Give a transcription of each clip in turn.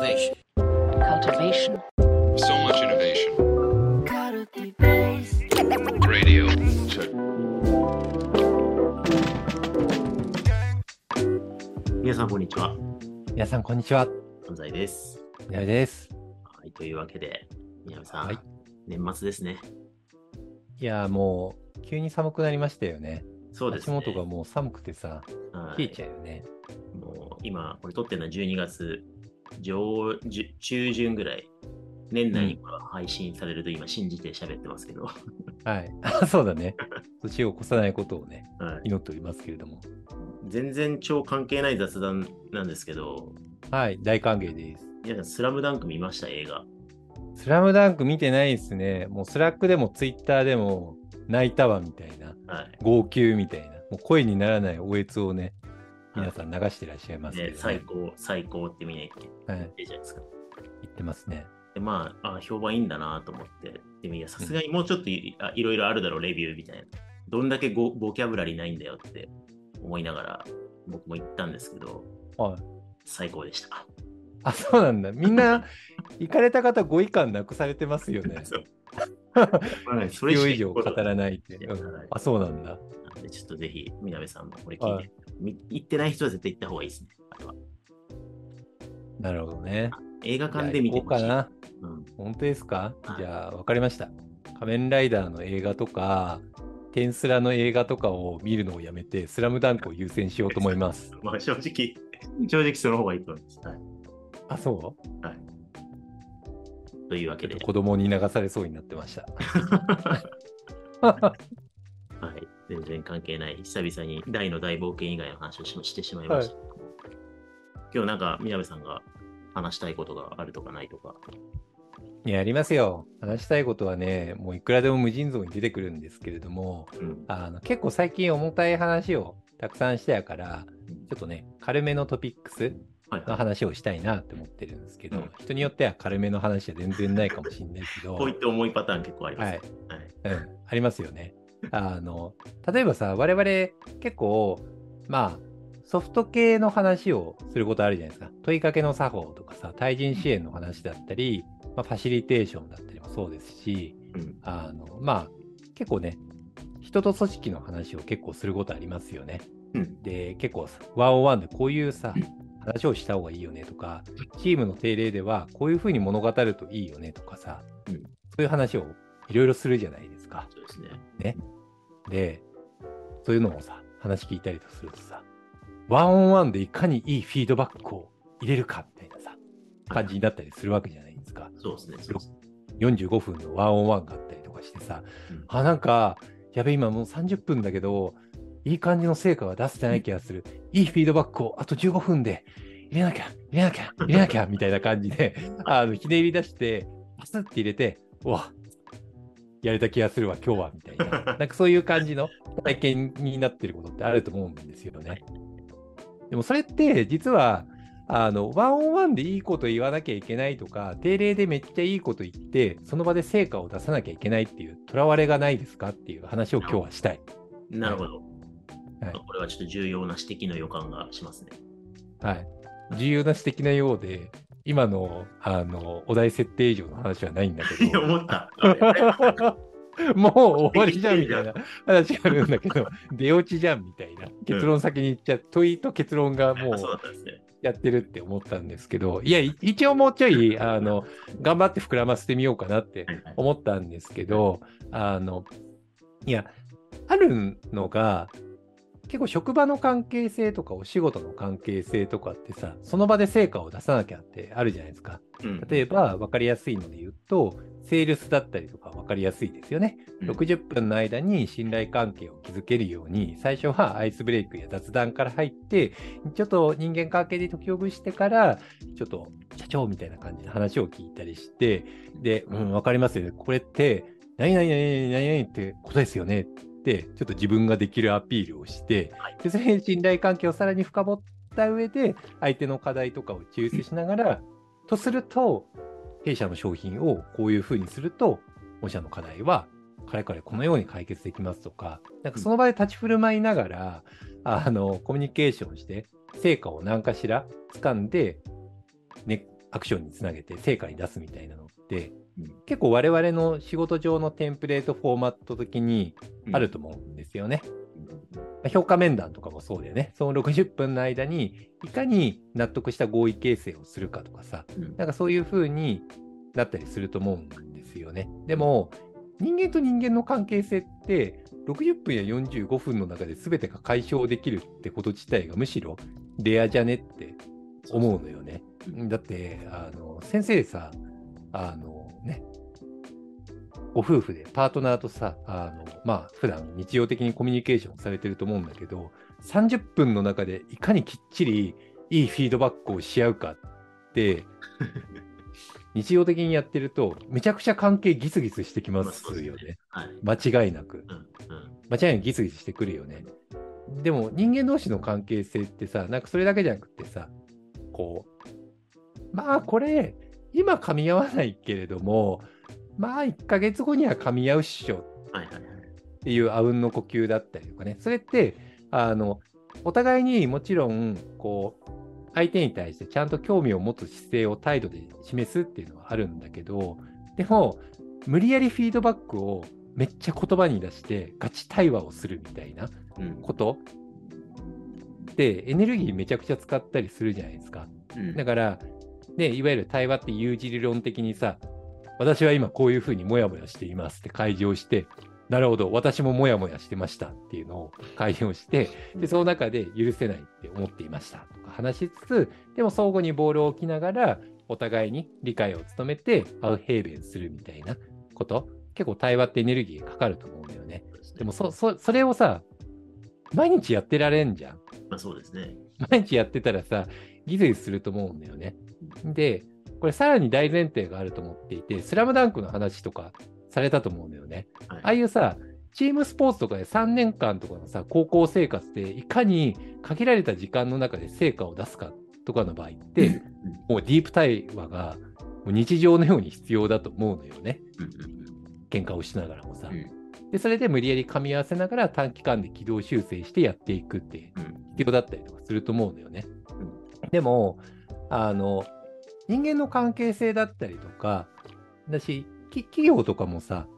Cultivation. cultivation, So much innovation. Radio. Check. 皆さん、こんにちは。皆さん、こんにちは。安西です。みなべです。はい、というわけで、宮部さん、はい年末ですね。いやー、もう、急に寒くなりましたよね。そうです、ね。足元がもう寒くてさ、はい冷えちゃうよね。もう今、これ撮ってるのは12月上中旬ぐらい。年内にこれは配信されると今信じて喋ってますけど。はい。あ そうだね。年を越さないことをね、はい、祈っておりますけれども。全然超関係ない雑談なんですけど、はい、大歓迎です。皆さん、スラムダンク見ました？映画。スラムダンク見てないですね。もう Slack でもツイッターでも泣いたわみたいな、はい。号泣みたいな、もう声にならないおえつをね、皆さん流してらっしゃいますけど、でね。最高、最高ってみんな言ってはじゃないですか。言ってますね。でまあ、あ評判いいんだなと思って。でもいや、さすがにもうちょっとい,、あいろいろあるだろう、レビューみたいな。どんだけボボキャブラリーないんだよって思いながら、僕も言ったんですけど、はい。最高でした。あ、そうなんだ。みんな、行かれた方、ご意見なくされてますよね。そうはい それ以上語らないって。あ、そうなんだ。なんでちょっとぜひ、みなべさんもこれ聞いて、行ってない人は絶対行った方がいいですね。あれはなるほどね。映画館で見てほしい。行こうかな。うん本当ですか？はいじゃあ、わかりました。仮面ライダーの映画とか、テンスラの映画とかを見るのをやめて、スラムダンクを優先しようと思います。まあ正直、正直その方がいいと思います。はい。あ、そというわけで子供に流されそうになってました。はい、全然関係ない、久々に大の大冒険以外の話をししてしまいました。今日なんか、宮部さんが話したいことがあるとかないとか。いや、ありますよ。話したいことはね、もういくらでも無尽蔵に出てくるんですけれども、うん。あの結構最近重たい話をたくさんしてやから、ちょっとね、軽めのトピックスはい、の話をしたいなって思ってるんですけど、うん人によっては軽めの話は全然ないかもしれないけど、こういった重いパターン結構あります。はい、はい。うん、ありますよね。あの、例えばさ、我々結構、まあ、ソフト系の話をすることあるじゃないですか。問いかけの作法とかさ、対人支援の話だったり、まあ、ファシリテーションだったりもそうですし、うん。あの、まあ、結構ね、人と組織の話を結構することありますよね。うん。で、結構さ、ワンオンワンでこういうさ、話をした方がいいよねとか、チームの定例ではこういうふうに物語るといいよねとかさ、うんそういう話をいろいろするじゃないですか。そうですね。ね。で、そういうのをさ、話聞いたりとするとさ、ワンオンワンでいかにいいフィードバックを入れるかみたいなさ、感じになったりするわけじゃないですか。そうですね。す45分のワンオンワンがあったりとかしてさ、うんあ、なんか、やべ、今もう30分だけど、いい感じの成果が出せてない気がする。いいフィードバックをあと15分で入れなきゃ、入れなきゃ、入れなきゃ、みたいな感じで、あの、ひねり出して、パスって入れて、うわ、やれた気がするわ、今日は、みたいな。なんかそういう感じの体験になってることってあると思うんですよね。でもそれって、実は、あの、ワンオンワンでいいこと言わなきゃいけないとか、定例でめっちゃいいこと言って、その場で成果を出さなきゃいけないっていう、とらわれがないですかっていう話を今日はしたい。なるほど。はいこれはちょっと重要な指摘の予感がしますね。はい。重要な指摘なようで、今の、あの、お題設定以上の話はないんだけど、思った。もう終わりじゃんみたいな話があるんだけど、出落ちじゃんみたいな。結論先に言っちゃう、問いと結論がもう。やってるって思ったんですけど、いや、い一応もうちょい、あの、頑張って膨らませてみようかなって思ったんですけど、あの、いや、あるのが、結構職場の関係性とかお仕事の関係性とかってさ、その場で成果を出さなきゃってあるじゃないですか。うん例えば分かりやすいので言うと、セールスだったりとか分かりやすいですよね。うん60分の間に信頼関係を築けるように、最初はアイスブレイクや雑談から入って、ちょっと人間関係で解きほぐしてから、ちょっと社長みたいな感じで話を聞いたりして、で、うん、分かりますよね。これって、何々何々何々ってことですよねちょっと自分ができるアピールをして、でそれで信頼関係をさらに深掘った上で、相手の課題とかを抽出しながら、とすると、弊社の商品をこういうふうにすると、御社の課題は、かれこれこのように解決できますとか、なんかその場で立ち振る舞いながら、あの、コミュニケーションして、成果を何かしら掴んで、根っアクションにつなげて成果に出すみたいなのって、うん結構我々の仕事上のテンプレートフォーマット的にあると思うんですよね。まあ評価面談とかもそうだよね。その60分の間にいかに納得した合意形成をするかとかさ、うんなんかそういう風になったりすると思うんですよね。でも、人間と人間の関係性って、60分や45分の中で全てが解消できるってこと自体がむしろレアじゃねって思うのよね。だって、あの先生さ、あのね、ご夫婦でパートナーとさ、あのまあ普段日常的にコミュニケーションされてると思うんだけど、30分の中でいかにきっちりいいフィードバックをし合うかって、日常的にやってると、めちゃくちゃ関係ギスギスしてきますよね。はい。間違いなく。うんうん間違いなくギスギスしてくるよね。でも人間同士の関係性ってさ、なんかそれだけじゃなくてさ、こう、まあこれ、今噛み合わないけれども、まあ1ヶ月後には噛み合うっしょ。っていうあうんの呼吸だったりとかね、それって、あの、お互いにもちろん、こう、相手に対してちゃんと興味を持つ姿勢を態度で示すっていうのはあるんだけど、でも、無理やりフィードバックをめっちゃ言葉に出してガチ対話をするみたいなうんことで、エネルギーめちゃくちゃ使ったりするじゃないですか。うんだから、ね、いわゆる対話って有事理論的にさ、私は今こういうふうにモヤモヤしていますって開示をして、なるほど、私もモヤモヤしてましたっていうのを開示をして、で、その中で許せないって思っていましたとか話しつつ、でも相互にボールを置きながら、お互いに理解を努めて、アウヘーベンするみたいなこと、結構対話ってエネルギーがかかると思うんだよね。でもそ、そ、それをさ、毎日やってられんじゃん。まあそうですね。毎日やってたらさ、ギスギスすると思うんだよね。で、これさらに大前提があると思っていて、スラムダンクの話とかされたと思うんだよね。はいああいうさ、チームスポーツとかで3年間とかのさ、高校生活でいかに限られた時間の中で成果を出すかとかの場合って、もうディープ対話がもう日常のように必要だと思うのよね。喧嘩をしながらもさ。うんで、それで無理やり噛み合わせながら短期間で軌道修正してやっていくってうん必要だったりとかすると思うんだよね。でも、あの、人間の関係性だったりとか、だし、企業とかもさ、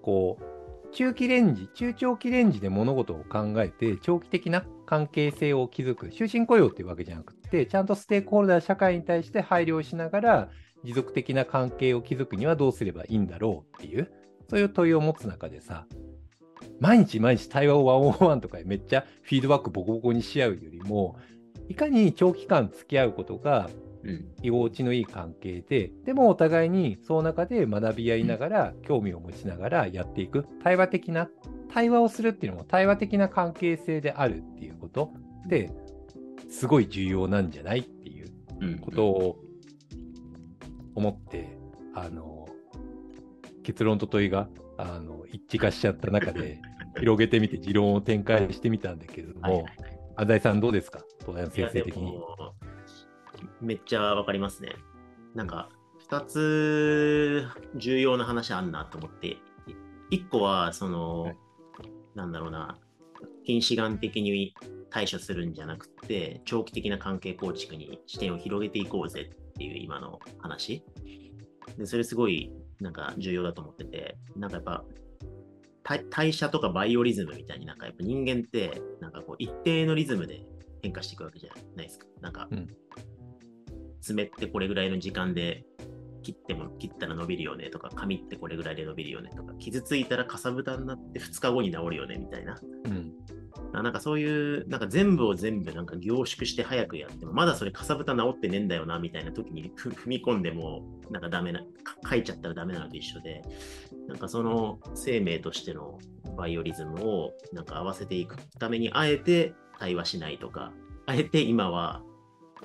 こう、中期レンジ、中長期レンジで物事を考えて、長期的な関係性を築く、終身雇用っていうわけじゃなくて、ちゃんとステークホルダー、社会に対して配慮しながら、持続的な関係を築くにはどうすればいいんだろうっていう、そういう問いを持つ中でさ、毎日毎日対話をワンオンワンとかでめっちゃフィードバックボコボコにし合うよりも、いかに長期間付き合うことが居心地のいい関係で、でもお互いにその中で学び合いながら、興味を持ちながらやっていく、対話的な、対話をするっていうのも対話的な関係性であるっていうこと。って、すごい重要なんじゃないっていううん。ことを思って、あの、結論と問いが、あの、一致化しちゃった中で、広げてみて持論を展開してみたんだけれども安西さんどうですか？東大の先生的に。めっちゃわかりますね。なんか、二つ重要な話あんなと思って、一個は、その、はいなんだろうな、近視眼的に対処するんじゃなくて、長期的な関係構築に視点を広げていこうぜっていう今の話。で、それすごい、なんか重要だと思ってて、なんかやっぱ、代代謝とかバイオリズムみたいになんかやっぱ人間ってなんかこう一定のリズムで変化していくわけじゃないですか。なんか、うん爪ってこれぐらいの時間で切っても切ったら伸びるよねとか、髪ってこれぐらいで伸びるよねとか、傷ついたらかさぶたになって2日後に治るよねみたいな。うん。あなんかそういう、なんか全部を全部なんか凝縮して早くやっても、まだそれかさぶた治ってねえんだよなみたいな時にふ踏み込んでも、なんかダメな、か書いちゃったらダメなのと一緒で、なんかその生命としてのバイオリズムをなんか合わせていくために、あえて対話しないとか、あえて今は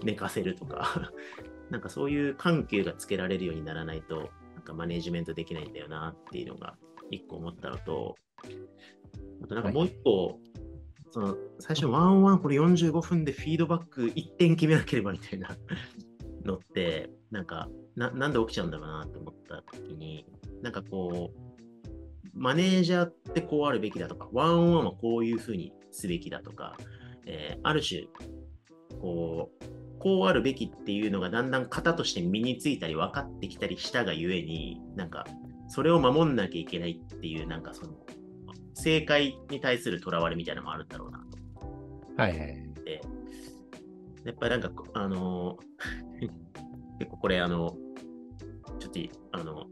寝かせるとか、なんかそういう緩急がつけられるようにならないと、なんかマネージメントできないんだよなっていうのが一個思ったのと、あとなんかもう一個、その最初ワンワンこれ45分でフィードバック1点決めなければみたいな のって、なんかななんで起きちゃうんだろうなと思った時に、なんかこう、マネージャーってこうあるべきだとか、ワンオンワンはこういうふうにすべきだとか、えーある種、こう、こうあるべきっていうのがだんだん型として身についたり分かってきたりしたがゆえに、なんか、それを守んなきゃいけないっていう、なんかその、正解に対するとらわれみたいなのもあるんだろうなとはいはい。思って、やっぱりなんか、あのー 結構これ、あの、ちょっとい、あの、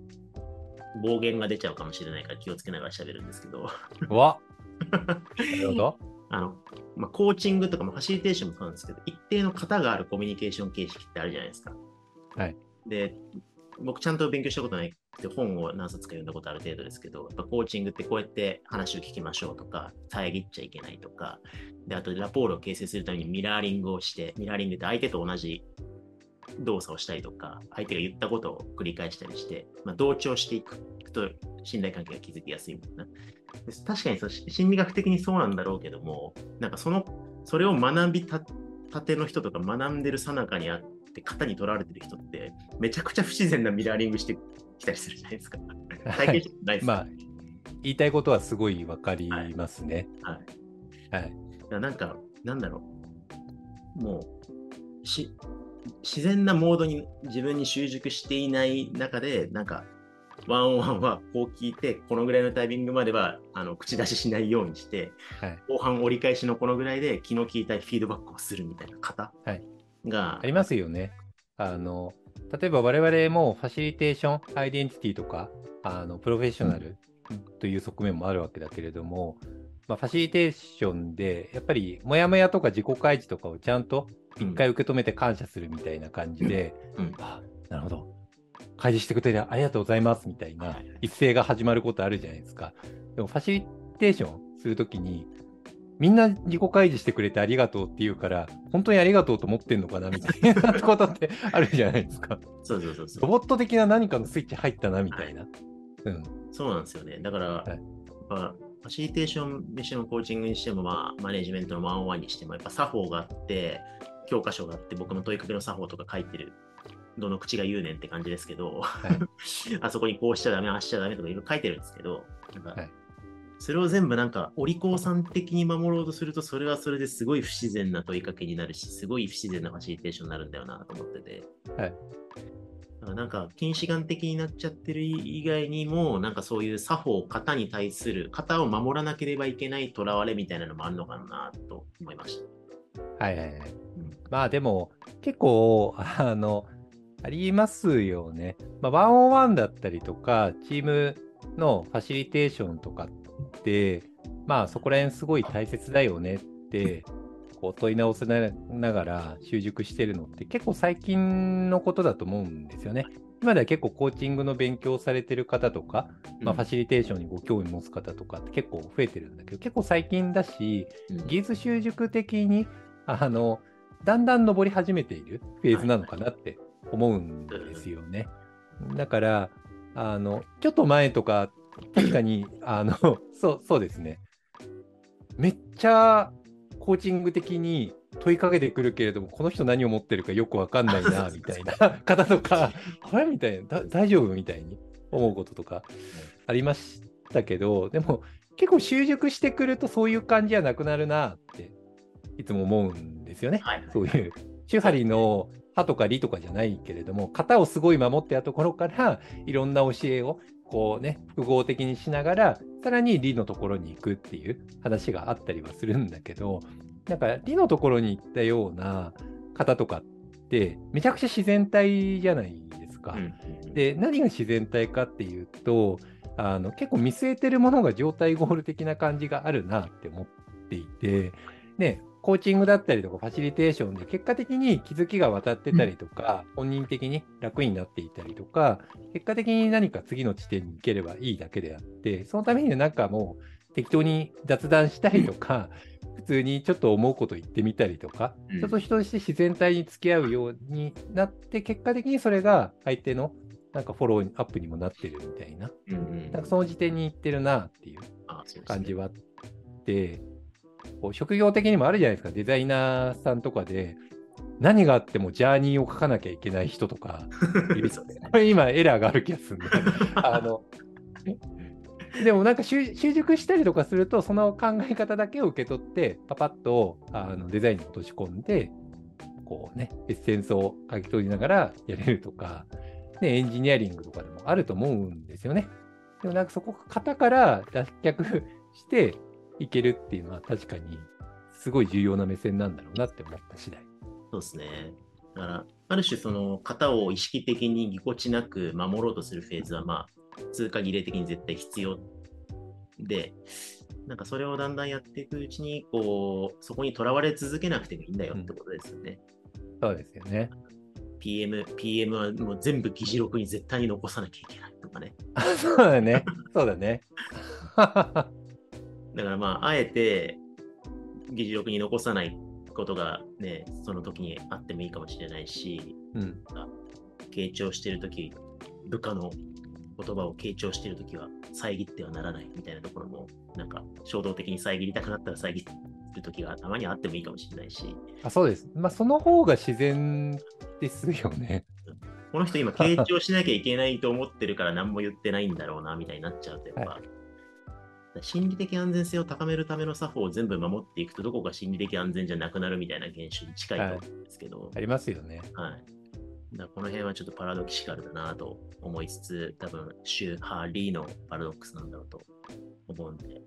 暴言が出ちゃうかもしれないから気をつけながら喋るんですけど、うわ なるほど。あの、まあ、コーチングとかもファシリテーションもそうなんですけど、一定の型があるコミュニケーション形式ってあるじゃないですか。はい。で、僕ちゃんと勉強したことないって本を何冊か読んだことある程度ですけど、やっぱコーチングってこうやって話を聞きましょうとか、遮っちゃいけないとか、で、あとラポールを形成するためにミラーリングをして、ミラーリングって相手と同じ動作をしたりとか、相手が言ったことを繰り返したりして、まあ、同調していくと信頼関係が築きやすいみたいな。で確かにそ心理学的にそうなんだろうけども、なんかその、それを学びたたての人とか学んでるさなかにあって、型にとらわれてる人って、めちゃくちゃ不自然なミラーリングしてきたりするじゃないですか。体験したことないですか、まあ、言いたいことはすごいわかりますね。はい。はい。だからなんか、なんだろう。もう、し、自然なモードに自分に習熟していない中で、なんか、ワンオンワンはこう聞いて、このぐらいのタイミングまではあの口出ししないようにして、はい。後半折り返しのこのぐらいで気の利いたフィードバックをするみたいな方はいが、ありますよね。あの、例えば我々もファシリテーション、アイデンティティとか、あのプロフェッショナルという側面もあるわけだけれども、まあ、ファシリテーションで、やっぱり、モヤモヤとか自己開示とかをちゃんと一回受け止めて感謝するみたいな感じで、うんあなるほど。開示してくれてありがとうございますみたいなはい一斉が始まることあるじゃないですか。でもファシリテーションするときに、みんな自己開示してくれてありがとうって言うから、本当にありがとうと思ってんのかなみたいなことってあるじゃないですか。そうそうそうそう。ロボット的な何かのスイッチ入ったなみたいな。うん。そうなんですよね。だから、いやっぱファシリテーションにしてもコーチングにしても、まあ、マネジメントのワンオンワンにしても、やっぱ作法があって、教科書があって、僕の問いかけの作法とか書いてる、どの口が言うねんって感じですけど、い あそこにこうしちゃダメ、ああしちゃダメとかいろいろ書いてるんですけど、なんかはいそれを全部なんか、お利口さん的に守ろうとすると、それはそれですごい不自然な問いかけになるし、すごい不自然なファシリテーションになるんだよなと思ってて。はいだからなんか、近視眼的になっちゃってる以外にも、なんかそういう作法、型に対する、型を守らなければいけないとらわれみたいなのもあるのかなと思いました。はいはいはい。うんまあでも、結構、あの、ありますよね。まあ、ワンオンワンだったりとか、チームのファシリテーションとかって、まあそこら辺すごい大切だよねって、こう問い直せなながら習熟してるのって結構最近のことだと思うんですよね。今では結構コーチングの勉強をされてる方とか、まあ、ファシリテーションにご興味持つ方とかって結構増えてるんだけど、結構最近だし、うん技術習熟的に、あの、だんだん上り始めているフェーズなのかなって思うんですよね。だから、あの、ちょっと前とか、確かに、あの、そう、そうですね。めっちゃコーチング的に問いかけてくるけれども、この人何を持ってるかよくわかんないな、みたいな方とか、あれみたいな、だ大丈夫みたいに思うこととかありましたけど、でも結構習熟してくるとそういう感じじゃなくなるなっていつも思うんですよね。はいそういう、手張りの歯とか理とかじゃないけれども、型をすごい守ってたところから、いろんな教えをこうね、複合的にしながら、さらに理のところに行くっていう話があったりはするんだけど、なんか理のところに行ったような方とかって、めちゃくちゃ自然体じゃないですか。うんで、何が自然体かっていうと、あの結構見据えてるものが状態ゴール的な感じがあるなって思っていて、ね、コーチングだったりとかファシリテーションで結果的に気づきが渡ってたりとか、本人的に楽になっていたりとか、結果的に何か次の地点に行ければいいだけであって、そのためにはなんかもう適当に雑談したりとか、普通にちょっと思うこと言ってみたりとか、うん。人と人として自然体に付き合うようになって、結果的にそれが相手のなんかフォローアップにもなってるみたいな、うんうんなんかその時点に行ってるなっていう感じはあって、こう職業的にもあるじゃないですか、デザイナーさんとかで、何があってもジャーニーを書かなきゃいけない人とか これ今エラーがある気がするんで、あの、でもなんか習習熟したりとかすると、その考え方だけを受け取って、パパッとあのデザインに落とし込んで、こうね、エッセンスを書き取りながらやれるとか、ね、エンジニアリングとかでもあると思うんですよね。でもなんかそこ、型から脱却していけるっていうのは確かにすごい重要な目線なんだろうなって思った次第。そうですね。だから、ある種、その型を意識的にぎこちなく守ろうとするフェーズは、まあ、通過儀礼的に絶対必要で、なんかそれをだんだんやっていくうちに、こう、そこにとらわれ続けなくてもいいんだよってことですよね。そうですよね。PM、PM はもう全部議事録に絶対に残さなきゃいけないとかね。あ そうだね。そうだね。だからまあ、あえて議事録に残さないことがね、その時にあってもいいかもしれないし、うん。傾聴してるとき、部下の言葉を傾聴してるときは遮ってはならないみたいなところも、なんか衝動的に遮りたくなったら遮るときがたまにはあってもいいかもしれないし、あそうです。まあ、その方が自然ですよね。この人今傾聴しなきゃいけないと思ってるから何も言ってないんだろうなみたいになっちゃうと、やっぱ、心理的安全性を高めるための作法を全部守っていくと、どこか心理的安全じゃなくなるみたいな現象に近いと思うんですけど、ありますよね。はい。だこの辺はちょっとパラドキシカルだなと思いつつ、多分シュー・ハーリーのパラドックスなんだろうと思うんで、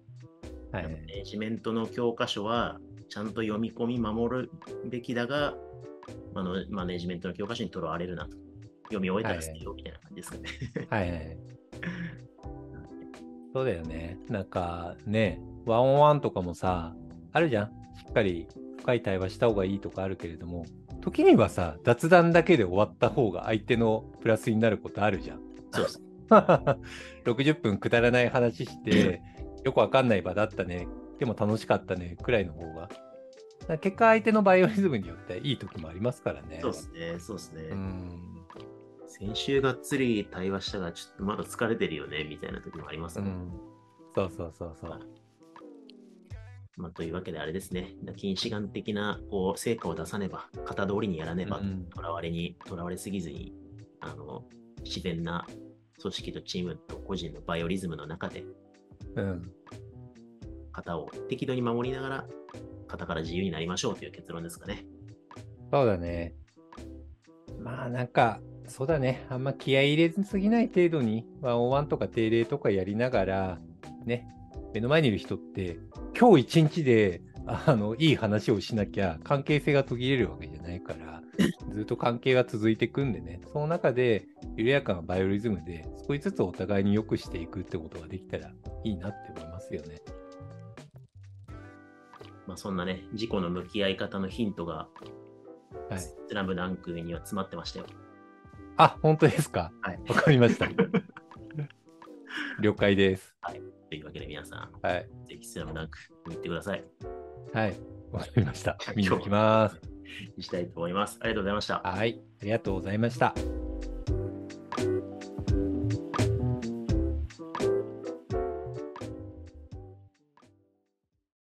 はい。マネジメントの教科書はちゃんと読み込み守るべきだが、あのマネジメントの教科書にとらわれるなと。読み終えたら捨てようみたいな感じですかね。はいはい。そうだよね。なんかね、ワンオンワンとかもさ、あるじゃん。しっかり深い対話した方がいいとかあるけれども、時にはさ、雑談だけで終わった方が相手のプラスになることあるじゃん。そうです。60分くだらない話して、よくわかんない場だったね。でも楽しかったね。くらいの方が。結果相手のバイオリズムによっていい時もありますからね。そうですね。そうですね。うん。先週がっつり対話したが、ちょっとまだ疲れてるよね、みたいな時もありますね。うん。そうそうそうそう。まあ、というわけであれですね、近視眼的なこう成果を出さねば、型通りにやらねば、うんとらわれに、とらわれすぎずに、あの、自然な組織とチームと個人のバイオリズムの中で、うん。型を適度に守りながら、型から自由になりましょうという結論ですかね。そうだね。まあなんか、そうだね。あんま気合い入れすぎない程度に、ワンオンワンとか定例とかやりながら、ね、目の前にいる人って、今日一日で、あの、いい話をしなきゃ関係性が途切れるわけじゃないから、ずっと関係が続いていくんでね、その中で緩やかなバイオリズムで少しずつお互いに良くしていくってことができたらいいなって思いますよね。まあ、そんなね、自己の向き合い方のヒントが、はい。スラムダンクには詰まってましたよ。あ、本当ですか？はいわかりました。了解です。というわけで皆さん、はい。ぜひスラムダンク見てください。はい。わかりました。見に行きます。したいと思います。ありがとうございました。はい。ありがとうございました。